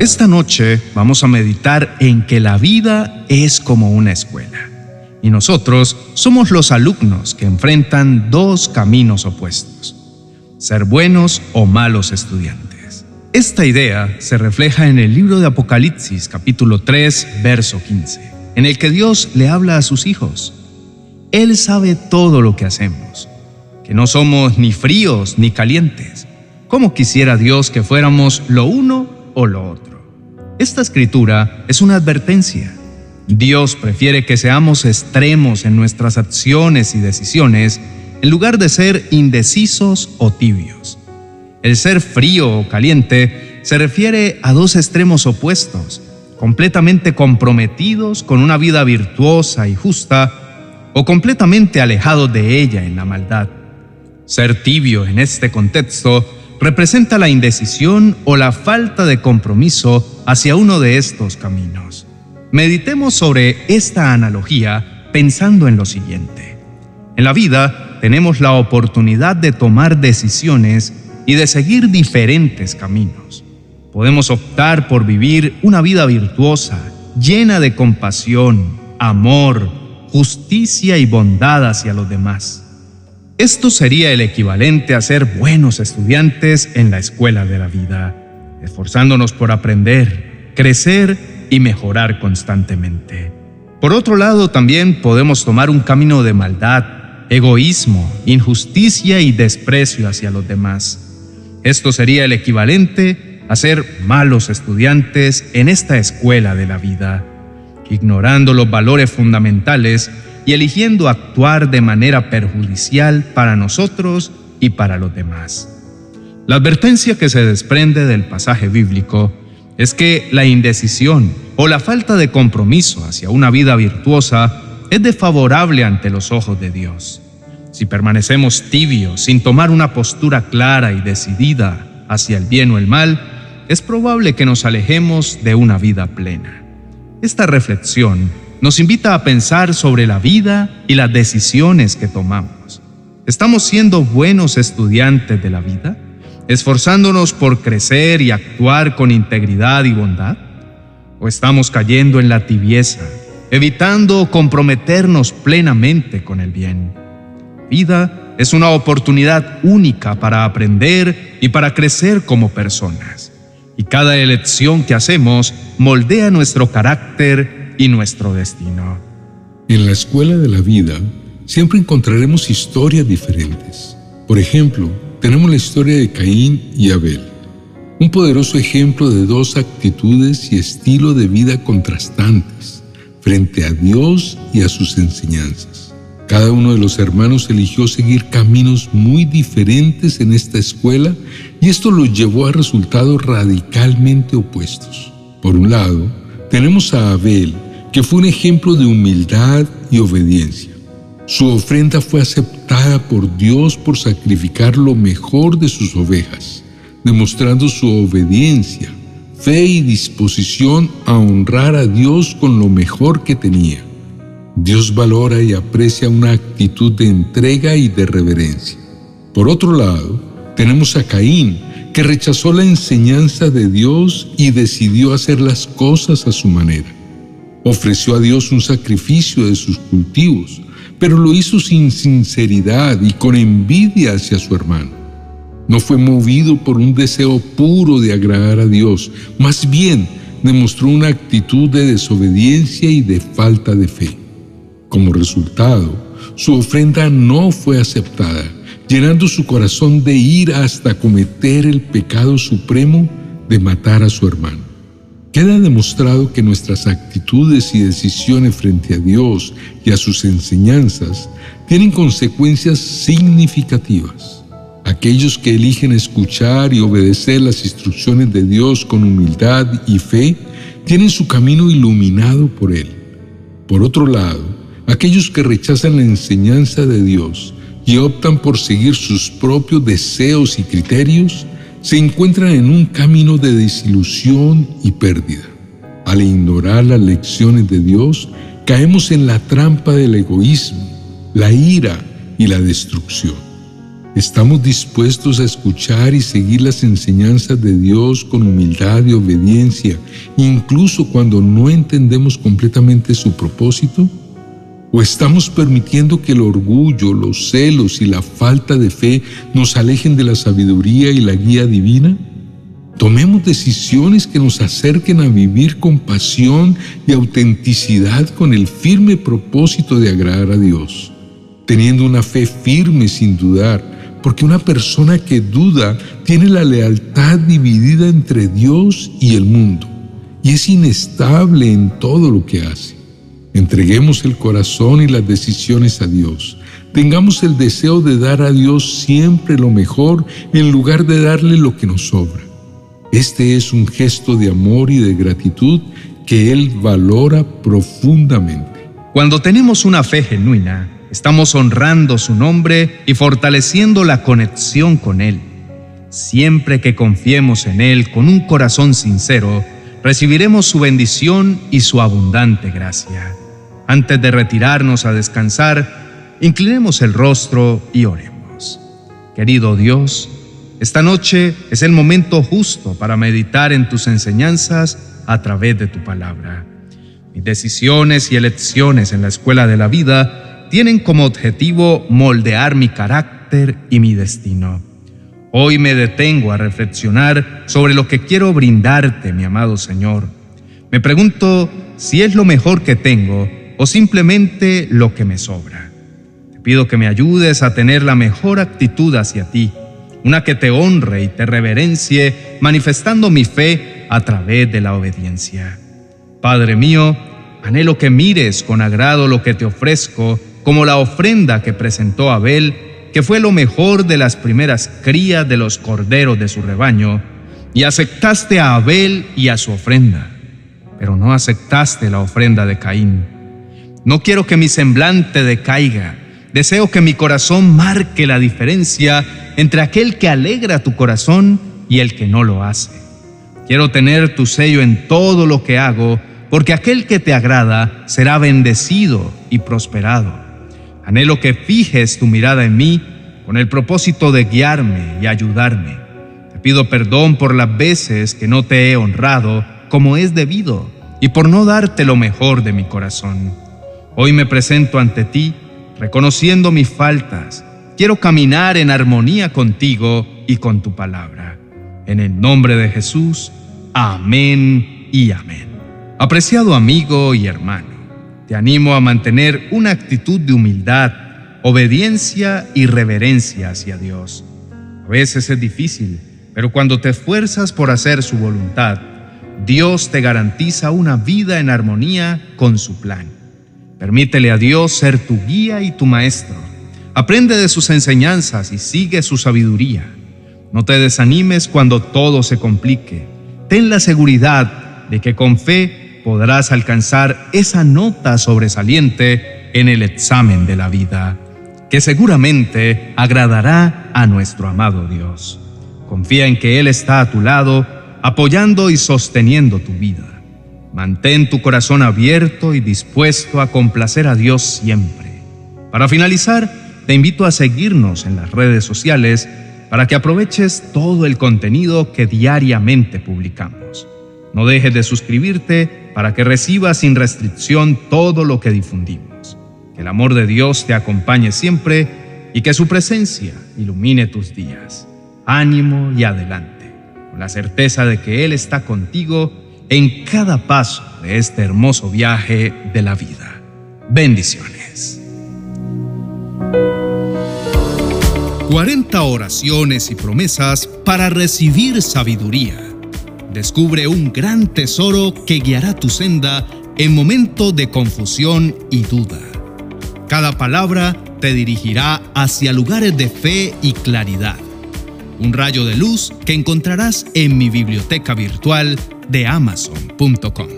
Esta noche vamos a meditar en que la vida es como una escuela y nosotros somos los alumnos que enfrentan dos caminos opuestos, ser buenos o malos estudiantes. Esta idea se refleja en el libro de Apocalipsis capítulo 3 verso 15, en el que Dios le habla a sus hijos. Él sabe todo lo que hacemos, que no somos ni fríos ni calientes. ¿Cómo quisiera Dios que fuéramos lo uno o lo otro? Esta escritura es una advertencia Dios prefiere que seamos extremos en nuestras acciones y decisiones en lugar de ser indecisos o tibios. El ser frío o caliente se refiere a dos extremos opuestos, completamente comprometidos con una vida virtuosa y justa o completamente alejados de ella en la maldad. Ser tibio en este contexto representa la indecisión o la falta de compromiso hacia uno de estos caminos. Meditemos sobre esta analogía pensando en lo siguiente. En la vida tenemos la oportunidad de tomar decisiones y de seguir diferentes caminos. Podemos optar por vivir una vida virtuosa, llena de compasión, amor, justicia y bondad hacia los demás. Esto sería el equivalente a ser buenos estudiantes en la escuela de la vida, esforzándonos por aprender, crecer y mejorar constantemente. Por otro lado, también podemos tomar un camino de maldad, egoísmo, injusticia y desprecio hacia los demás. Esto sería el equivalente a ser malos estudiantes en esta escuela de la vida, ignorando los valores fundamentales y eligiendo actuar de manera perjudicial para nosotros y para los demás. La advertencia que se desprende del pasaje bíblico es que la indecisión o la falta de compromiso hacia una vida virtuosa es desfavorable ante los ojos de Dios. Si permanecemos tibios sin tomar una postura clara y decidida hacia el bien o el mal, es probable que nos alejemos de una vida plena. Esta reflexión nos invita a pensar sobre la vida y las decisiones que tomamos. ¿Estamos siendo buenos estudiantes de la vida? esforzándonos por crecer y actuar con integridad y bondad? ¿O estamos cayendo en la tibieza, evitando comprometernos plenamente con el bien? Vida es una oportunidad única para aprender y para crecer como personas. Y cada elección que hacemos moldea nuestro carácter y nuestro destino. En la escuela de la vida siempre encontraremos historias diferentes. Por ejemplo, tenemos la historia de Caín y Abel, un poderoso ejemplo de dos actitudes y estilo de vida contrastantes frente a Dios y a sus enseñanzas. Cada uno de los hermanos eligió seguir caminos muy diferentes en esta escuela y esto los llevó a resultados radicalmente opuestos. Por un lado, tenemos a Abel, que fue un ejemplo de humildad y obediencia. Su ofrenda fue aceptada por Dios por sacrificar lo mejor de sus ovejas, demostrando su obediencia, fe y disposición a honrar a Dios con lo mejor que tenía. Dios valora y aprecia una actitud de entrega y de reverencia. Por otro lado, tenemos a Caín, que rechazó la enseñanza de Dios y decidió hacer las cosas a su manera. Ofreció a Dios un sacrificio de sus cultivos, pero lo hizo sin sinceridad y con envidia hacia su hermano. No fue movido por un deseo puro de agradar a Dios, más bien demostró una actitud de desobediencia y de falta de fe. Como resultado, su ofrenda no fue aceptada, llenando su corazón de ira hasta cometer el pecado supremo de matar a su hermano. Queda demostrado que nuestras actitudes y decisiones frente a Dios y a sus enseñanzas tienen consecuencias significativas. Aquellos que eligen escuchar y obedecer las instrucciones de Dios con humildad y fe tienen su camino iluminado por Él. Por otro lado, aquellos que rechazan la enseñanza de Dios y optan por seguir sus propios deseos y criterios, se encuentran en un camino de desilusión y pérdida. Al ignorar las lecciones de Dios, caemos en la trampa del egoísmo, la ira y la destrucción. Estamos dispuestos a escuchar y seguir las enseñanzas de Dios con humildad y obediencia, incluso cuando no entendemos completamente su propósito. ¿O estamos permitiendo que el orgullo, los celos y la falta de fe nos alejen de la sabiduría y la guía divina? Tomemos decisiones que nos acerquen a vivir con pasión y autenticidad con el firme propósito de agradar a Dios, teniendo una fe firme sin dudar, porque una persona que duda tiene la lealtad dividida entre Dios y el mundo y es inestable en todo lo que hace. Entreguemos el corazón y las decisiones a Dios. Tengamos el deseo de dar a Dios siempre lo mejor en lugar de darle lo que nos sobra. Este es un gesto de amor y de gratitud que Él valora profundamente. Cuando tenemos una fe genuina, estamos honrando su nombre y fortaleciendo la conexión con Él. Siempre que confiemos en Él con un corazón sincero, recibiremos su bendición y su abundante gracia. Antes de retirarnos a descansar, inclinemos el rostro y oremos. Querido Dios, esta noche es el momento justo para meditar en tus enseñanzas a través de tu palabra. Mis decisiones y elecciones en la escuela de la vida tienen como objetivo moldear mi carácter y mi destino. Hoy me detengo a reflexionar sobre lo que quiero brindarte, mi amado Señor. Me pregunto si es lo mejor que tengo o simplemente lo que me sobra. Te pido que me ayudes a tener la mejor actitud hacia ti una que te honre y te reverencie, manifestando mi fe a través de la obediencia. Padre mío, anhelo que mires con agrado lo que te ofrezco, como la ofrenda que presentó Abel, que fue lo mejor de las primeras crías de los corderos de su rebaño, y aceptaste a Abel y a su ofrenda, pero no aceptaste la ofrenda de Caín. No quiero que mi semblante decaiga, deseo que mi corazón marque la diferencia entre aquel que alegra tu corazón y el que no lo hace. Quiero tener tu sello en todo lo que hago, porque aquel que te agrada será bendecido y prosperado. Anhelo que fijes tu mirada en mí con el propósito de guiarme y ayudarme. Te pido perdón por las veces que no te he honrado como es debido y por no darte lo mejor de mi corazón. Hoy me presento ante ti reconociendo mis faltas Quiero caminar en armonía contigo y con tu palabra. En el nombre de Jesús, amén y amén. Apreciado amigo y hermano, te animo a mantener una actitud de humildad, obediencia y reverencia hacia Dios. A veces es difícil, pero cuando te esfuerzas por hacer su voluntad, Dios te garantiza una vida en armonía con su plan. Permítele a Dios ser tu guía y tu maestro Aprende de sus enseñanzas y sigue su sabiduría. No te desanimes cuando todo se complique. Ten la seguridad de que con fe podrás alcanzar esa nota sobresaliente en el examen de la vida, que seguramente agradará a nuestro amado Dios. Confía en que Él está a tu lado, apoyando y sosteniendo tu vida. Mantén tu corazón abierto y dispuesto a complacer a Dios siempre. Para finalizar, te invito a seguirnos en las redes sociales para que aproveches todo el contenido que diariamente publicamos. No dejes de suscribirte para que recibas sin restricción todo lo que difundimos. Que el amor de Dios te acompañe siempre y que su presencia ilumine tus días. Ánimo y adelante, con la certeza de que Él está contigo en cada paso de este hermoso viaje de la vida. Bendiciones. 40 oraciones y promesas para recibir sabiduría. Descubre un gran tesoro que guiará tu senda en momentos de confusión y duda. Cada palabra te dirigirá hacia lugares de fe y claridad. Un rayo de luz que encontrarás en mi biblioteca virtual de amazon.com.